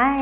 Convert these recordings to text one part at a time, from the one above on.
嗨，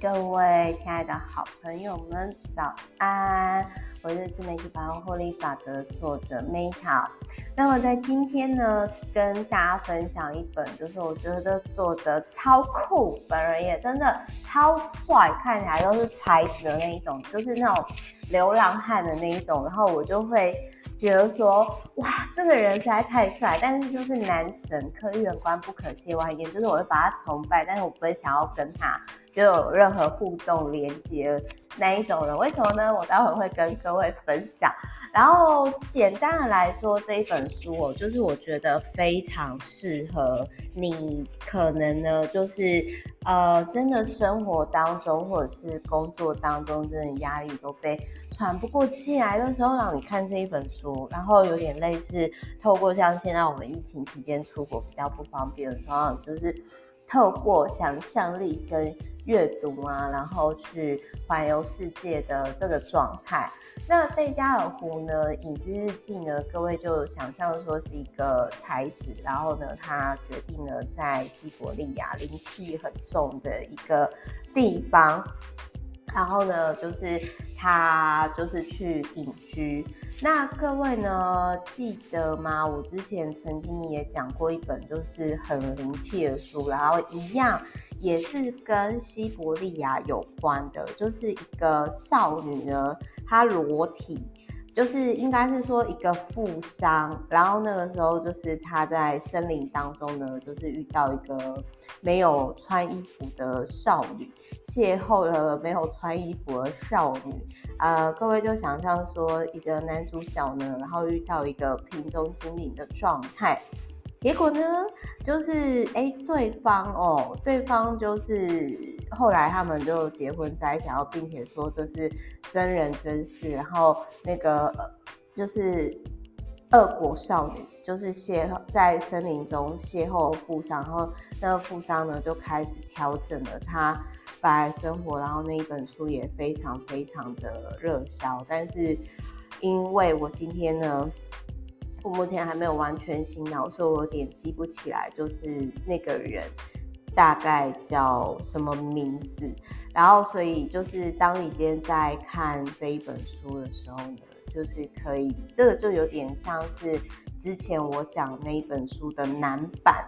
各位亲爱的好朋友们，早安！我是自媒体百万获利法则作者 Meta。那么在今天呢，跟大家分享一本，就是我觉得作者超酷，本人也真的超帅，看起来都是才子的那一种，就是那种流浪汉的那一种，然后我就会。觉得说哇，这个人实在太帅，但是就是男神，可遇人观不可亵玩焉，就是我会把他崇拜，但是我不会想要跟他就有任何互动连接那一种人。为什么呢？我待会会跟各位分享。然后简单的来说，这一本书哦，就是我觉得非常适合你，可能呢就是呃，真的生活当中或者是工作当中，真的压力都被喘不过气来的时候，让你看这一本书，然后有点类似透过像现在我们疫情期间出国比较不方便的时候，就是透过想象力跟阅读啊，然后去环游世界的这个状态。那贝加尔湖呢，隐居日记呢，各位就想象说是一个才子，然后呢，他决定呢在西伯利亚灵气很重的一个地方，然后呢，就是他就是去隐居。那各位呢记得吗？我之前曾经也讲过一本就是很灵气的书，然后一样。也是跟西伯利亚有关的，就是一个少女呢，她裸体，就是应该是说一个富商，然后那个时候就是他在森林当中呢，就是遇到一个没有穿衣服的少女，邂逅了没有穿衣服的少女，呃，各位就想象说一个男主角呢，然后遇到一个瓶中精灵的状态。结果呢，就是哎，对方哦，对方就是后来他们就结婚在一起，然后并且说这是真人真事，然后那个就是恶国少女，就是邂逅在森林中邂逅富商，然后那个富商呢就开始调整了他本来生活，然后那一本书也非常非常的热销，但是因为我今天呢。我目前还没有完全醒脑，所以我有点记不起来，就是那个人大概叫什么名字。然后，所以就是当你今天在看这一本书的时候呢，就是可以，这个就有点像是之前我讲那一本书的男版，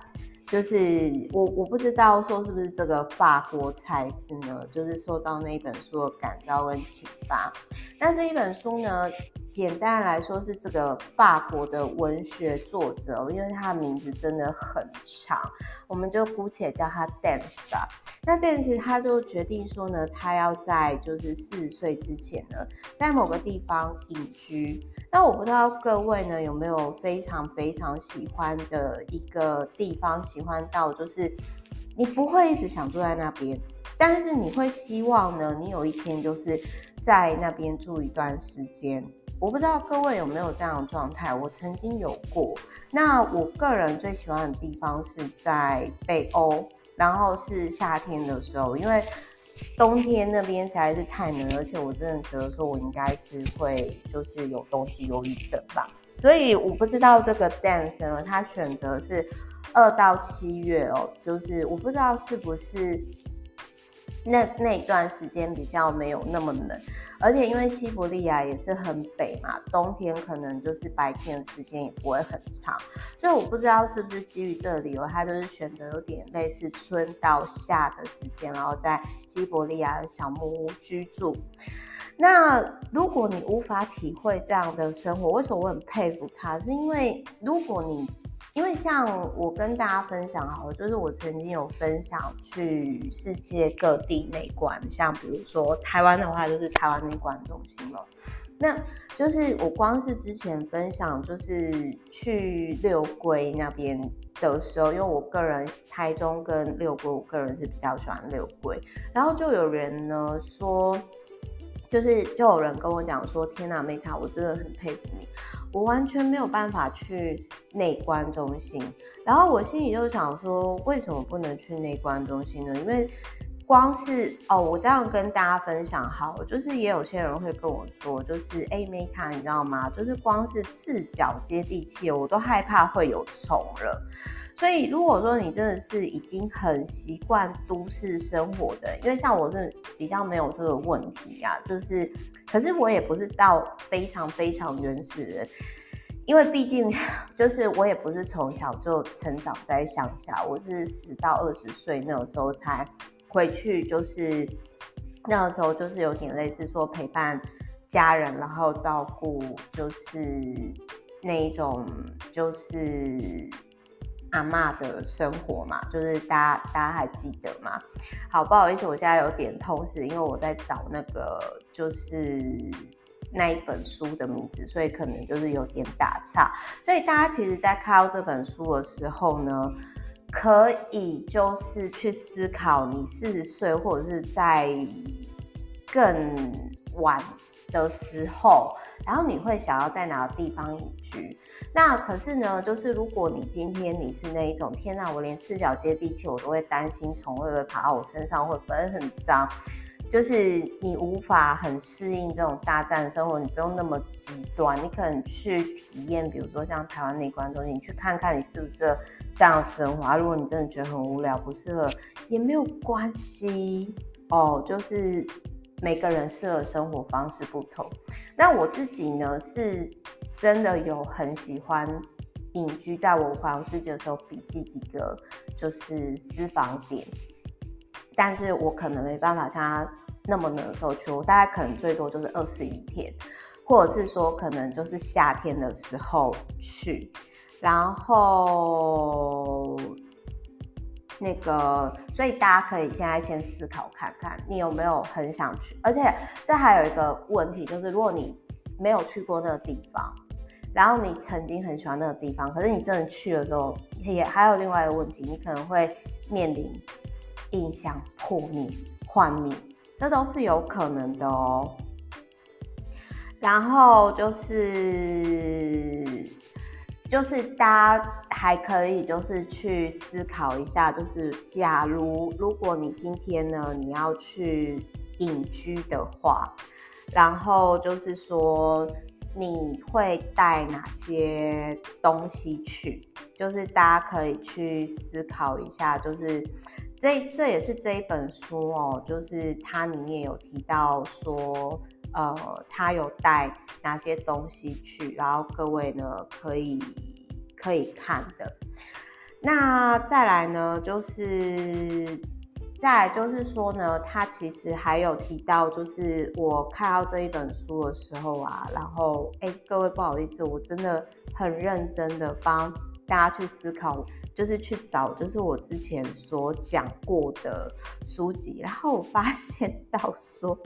就是我我不知道说是不是这个法国才子呢，就是受到那一本书的感召跟启发。那这一本书呢，简单来说是这个法国的文学作者，因为他的名字真的很长，我们就姑且叫他 Dance 吧。那 Dance 他就决定说呢，他要在就是四十岁之前呢，在某个地方隐居。那我不知道各位呢有没有非常非常喜欢的一个地方，喜欢到就是你不会一直想住在那边，但是你会希望呢，你有一天就是在那边住一段时间。我不知道各位有没有这样的状态，我曾经有过。那我个人最喜欢的地方是在北欧，然后是夏天的时候，因为冬天那边实在是太冷，而且我真的觉得说我应该是会就是有冬季忧郁症吧。所以我不知道这个 dance 呢，他选择是二到七月哦，就是我不知道是不是。那那段时间比较没有那么冷，而且因为西伯利亚也是很北嘛，冬天可能就是白天的时间也不会很长，所以我不知道是不是基于这个理由，他就是选择有点类似春到夏的时间，然后在西伯利亚的小木屋居住。那如果你无法体会这样的生活，为什么我很佩服他？是因为如果你因为像我跟大家分享好，就是我曾经有分享去世界各地内观，像比如说台湾的话，就是台湾内观中心了。那就是我光是之前分享，就是去六龟那边的时候，因为我个人台中跟六龟，我个人是比较喜欢六龟，然后就有人呢说，就是就有人跟我讲说，天哪，Meta，我真的很佩服你。我完全没有办法去内观中心，然后我心里就想说，为什么不能去内观中心呢？因为光是哦，我这样跟大家分享好，就是也有些人会跟我说，就是哎，Meta，你知道吗？就是光是赤脚接地气，我都害怕会有虫了。所以如果说你真的是已经很习惯都市生活的，因为像我是比较没有这个问题啊，就是，可是我也不是到非常非常原始人，因为毕竟 就是我也不是从小就成长在乡下，我是十到二十岁那个时候才。回去就是那个时候，就是有点类似说陪伴家人，然后照顾，就是那一种，就是阿嬷的生活嘛，就是大家大家还记得吗？好，不好意思，我现在有点痛，是因为我在找那个就是那一本书的名字，所以可能就是有点打岔。所以大家其实，在看到这本书的时候呢，可以就是去思考，你四十岁或者是在更晚的时候，然后你会想要在哪个地方隐居？那可是呢，就是如果你今天你是那一种，天哪，我连赤脚接地气我都会担心虫会不会爬到我身上，会不会很脏？就是你无法很适应这种大自然生活，你不用那么极端，你可能去体验，比如说像台湾内观东西，你去看看你适不适合这样的生活。如果你真的觉得很无聊，不适合也没有关系哦。就是每个人适合生活方式不同。那我自己呢，是真的有很喜欢隐居，在我环游世界的时候，笔记几个就是私房点，但是我可能没办法像他。那么冷的时候去，我大概可能最多就是二十一天，或者是说可能就是夏天的时候去，然后那个，所以大家可以现在先思考看看，你有没有很想去？而且这还有一个问题，就是如果你没有去过那个地方，然后你曾经很喜欢那个地方，可是你真的去了之后，也还有另外一个问题，你可能会面临印象破灭、幻灭。这都是有可能的哦。然后就是，就是大家还可以就是去思考一下，就是假如如果你今天呢，你要去隐居的话，然后就是说你会带哪些东西去？就是大家可以去思考一下，就是。这这也是这一本书哦，就是它里面有提到说，呃，他有带哪些东西去，然后各位呢可以可以看的。那再来呢，就是再来就是说呢，他其实还有提到，就是我看到这一本书的时候啊，然后哎，各位不好意思，我真的很认真的帮大家去思考。就是去找，就是我之前所讲过的书籍，然后我发现到说，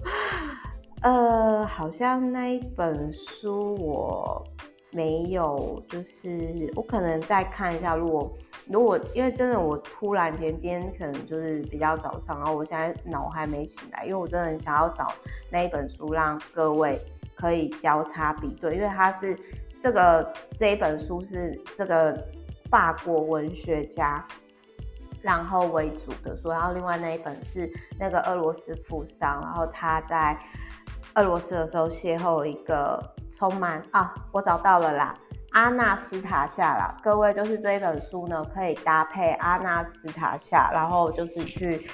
呃，好像那一本书我没有，就是我可能再看一下。如果如果因为真的我突然间今天可能就是比较早上，然后我现在脑还没醒来，因为我真的很想要找那一本书，让各位可以交叉比对，因为它是这个这一本书是这个。法国文学家，然后为主的书，然后另外那一本是那个俄罗斯富商，然后他在俄罗斯的时候邂逅一个充满啊，我找到了啦，阿纳斯塔夏啦，各位就是这一本书呢，可以搭配阿纳斯塔夏，然后就是去，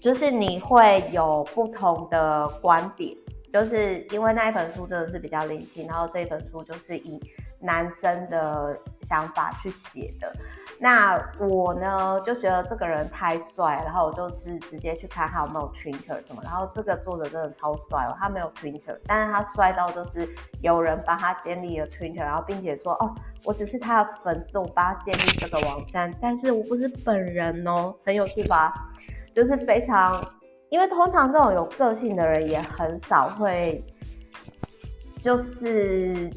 就是你会有不同的观点，就是因为那一本书真的是比较灵性，然后这一本书就是以。男生的想法去写的，那我呢就觉得这个人太帅，然后我就是直接去看他有没有 Twitter 什么，然后这个作者真的超帅哦，他没有 Twitter，但是他帅到就是有人帮他建立了 Twitter，然后并且说哦，我只是他的粉丝，我帮他建立这个网站，但是我不是本人哦，很有趣吧？就是非常，因为通常这种有个性的人也很少会，就是。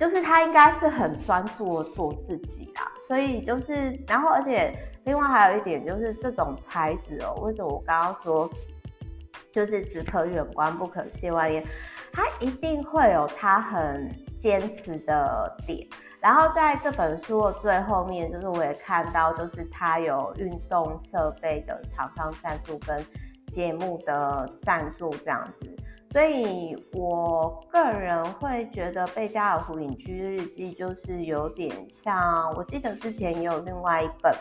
就是他应该是很专注的做自己啦，所以就是，然后而且另外还有一点就是这种才子哦，为什么我刚刚说就是只可远观不可亵玩焉，他一定会有他很坚持的点。然后在这本书的最后面，就是我也看到，就是他有运动设备的厂商赞助跟节目的赞助这样子。所以我个人会觉得《贝加尔湖隐居日记》就是有点像，我记得之前也有另外一本，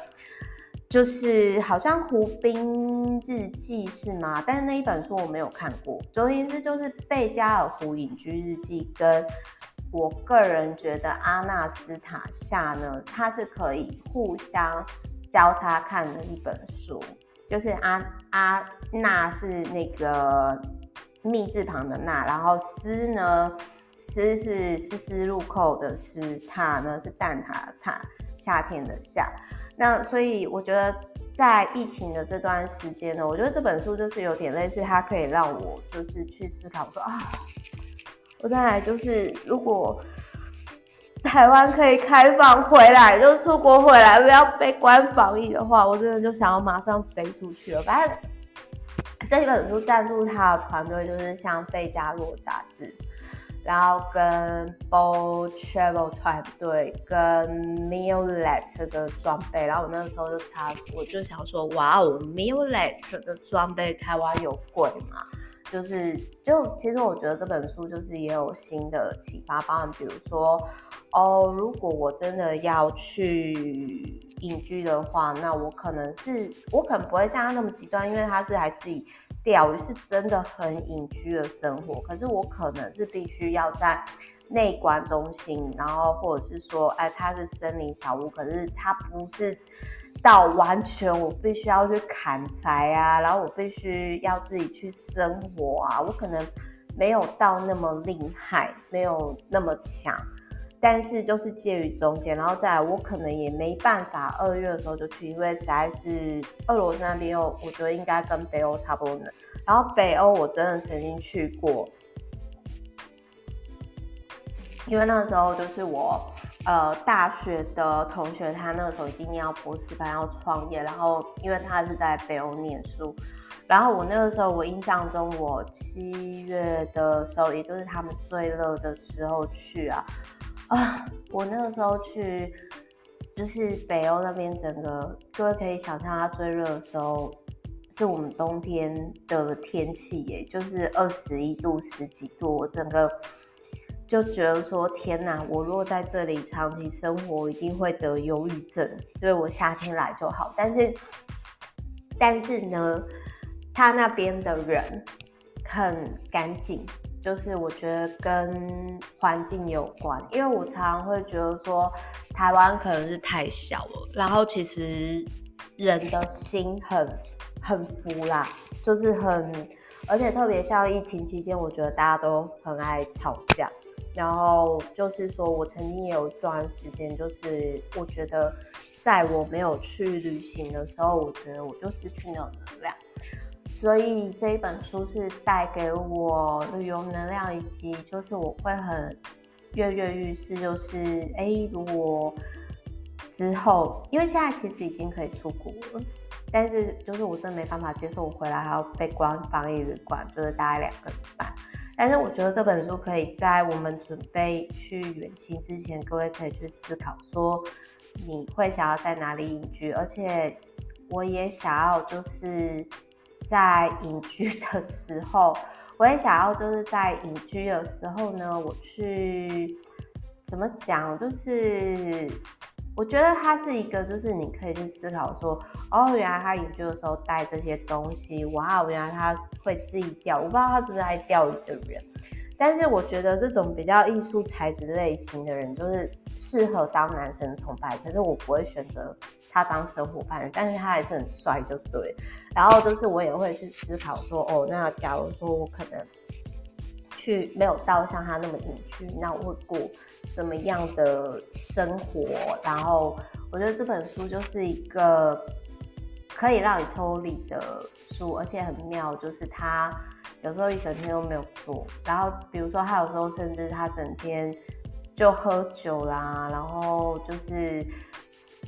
就是好像《湖滨日记》是吗？但是那一本书我没有看过。总而言之，就是《贝加尔湖隐居日记》跟我个人觉得《阿纳斯塔夏》呢，它是可以互相交叉看的一本书。就是阿阿纳是那个。密字旁的纳，然后丝呢，丝是丝丝入扣的丝，塔呢是蛋塔的塔，夏天的夏。那所以我觉得在疫情的这段时间呢，我觉得这本书就是有点类似，它可以让我就是去思考说啊，我再来就是如果台湾可以开放回来，就出国回来，不要被关防疫的话，我真的就想要马上飞出去了，反正。这本书赞助他的团队就是像费加罗杂志，然后跟 Bold Travel 团队跟 Miolet 的装备，然后我那个时候就查，我就想说，哇哦，Miolet 的装备台湾有贵吗？就是就其实我觉得这本书就是也有新的启发，包含比如说哦，如果我真的要去隐居的话，那我可能是我可能不会像他那么极端，因为他是还自己钓鱼，是真的很隐居的生活。可是我可能是必须要在内观中心，然后或者是说，哎，它是森林小屋，可是它不是。到完全我必须要去砍柴啊，然后我必须要自己去生活啊，我可能没有到那么厉害，没有那么强，但是就是介于中间，然后再来我可能也没办法二月的时候就去，因为实在是俄罗斯那边又我觉得应该跟北欧差不多冷，然后北欧我真的曾经去过，因为那个时候就是我。呃，大学的同学，他那个时候一定要博士班要创业，然后因为他是在北欧念书，然后我那个时候，我印象中，我七月的时候，也就是他们最热的时候去啊，啊，我那个时候去，就是北欧那边，整个各位可以想象，它最热的时候是我们冬天的天气耶，就是二十一度十几度，我整个。就觉得说天哪，我若在这里长期生活，一定会得忧郁症。所以我夏天来就好。但是，但是呢，他那边的人很干净，就是我觉得跟环境有关。因为我常常会觉得说，台湾可能是太小了，然后其实人的心很很浮啦，就是很，而且特别像疫情期间，我觉得大家都很爱吵架。然后就是说，我曾经也有一段时间，就是我觉得，在我没有去旅行的时候，我觉得我就失去那种能量。所以这一本书是带给我旅游能量，以及就是我会很跃跃欲试，就是哎，如果之后，因为现在其实已经可以出国了，但是就是我真的没办法接受，我回来还要被关防疫旅馆，就是大概两个礼拜。但是我觉得这本书可以在我们准备去远行之前，各位可以去思考说，你会想要在哪里隐居，而且我也想要就是在隐居的 时候，我也想要就是在隐居的时候呢，我去怎么讲，就是。我觉得它是一个，就是你可以去思考说，哦，原来他隐居的时候带这些东西，哇，原来他会自己钓，我不知道他是不是爱钓鱼的人，但是我觉得这种比较艺术才子类型的人，就是适合当男神崇拜，可是我不会选择他当生活伴侣，但是他还是很帅，就对。然后就是我也会去思考说，哦，那假如说我可能。去没有到像他那么隐居，那我会过怎么样的生活？然后我觉得这本书就是一个可以让你抽离的书，而且很妙，就是他有时候一整天都没有做。然后比如说他有时候甚至他整天就喝酒啦，然后就是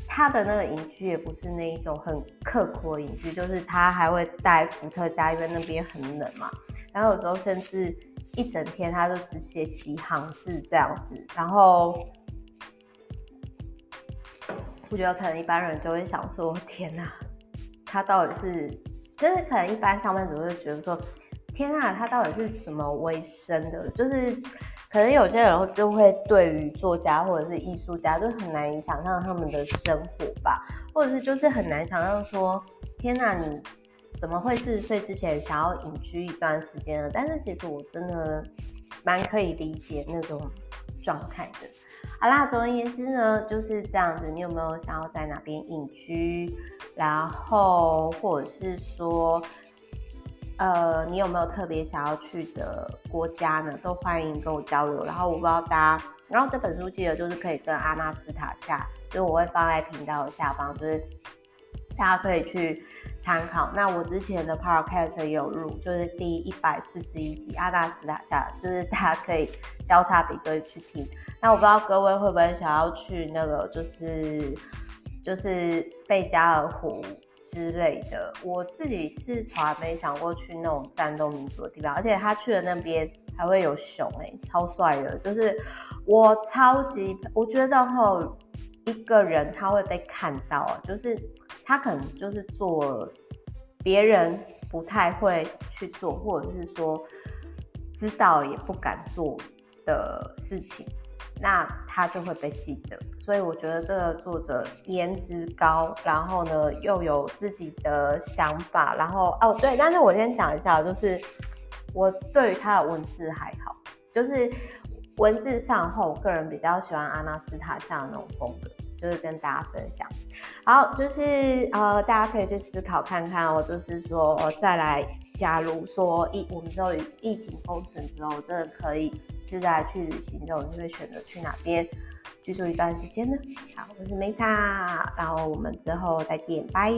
他的那个隐居也不是那一种很刻苦的隐居，就是他还会带伏特加，因为那边很冷嘛。然后有时候甚至。一整天他就只写几行字这样子，然后我觉得可能一般人就会想说：天哪，他到底是就是可能一般上班族会觉得说，天啊，他到底是怎么维生的？就是可能有些人就会对于作家或者是艺术家就很难以想象他们的生活吧，或者是就是很难想象说，天啊，你怎么会四十岁之前想要隐居一段时间呢？但是其实我真的蛮可以理解那种状态的。好啦，总而言之呢，就是这样子。你有没有想要在哪边隐居？然后或者是说，呃，你有没有特别想要去的国家呢？都欢迎跟我交流。然后我不知道大家，然后这本书记得就是可以跟阿纳斯塔下，就是我会放在频道的下方，就是大家可以去参考。那我之前的 podcast 也有录，就是第一百四十一集阿纳斯塔下，就是大家可以交叉比对去听。那我不知道各位会不会想要去那个，就是就是贝加尔湖之类的。我自己是从来没想过去那种战斗民族的地方，而且他去的那边还会有熊哎、超帅的。就是我超级，我觉得齁一个人他会被看到，就是他可能就是做别人不太会去做，或者是说知道也不敢做的事情。那他就会被记得，所以我觉得这个作者颜值高，然后呢又有自己的想法，然后哦对，但是我先讲一下，就是我对于他的文字还好，就是文字上后，我个人比较喜欢阿纳斯塔夏那种风格，就是跟大家分享。好，就是呃大家可以去思考看看哦，就是说再来，假如说疫我们之后疫情封城之后，真的可以。是在去旅行之后，你会选择去哪边居住一段时间呢？好，我是 Meta，然后我们之后再见，拜。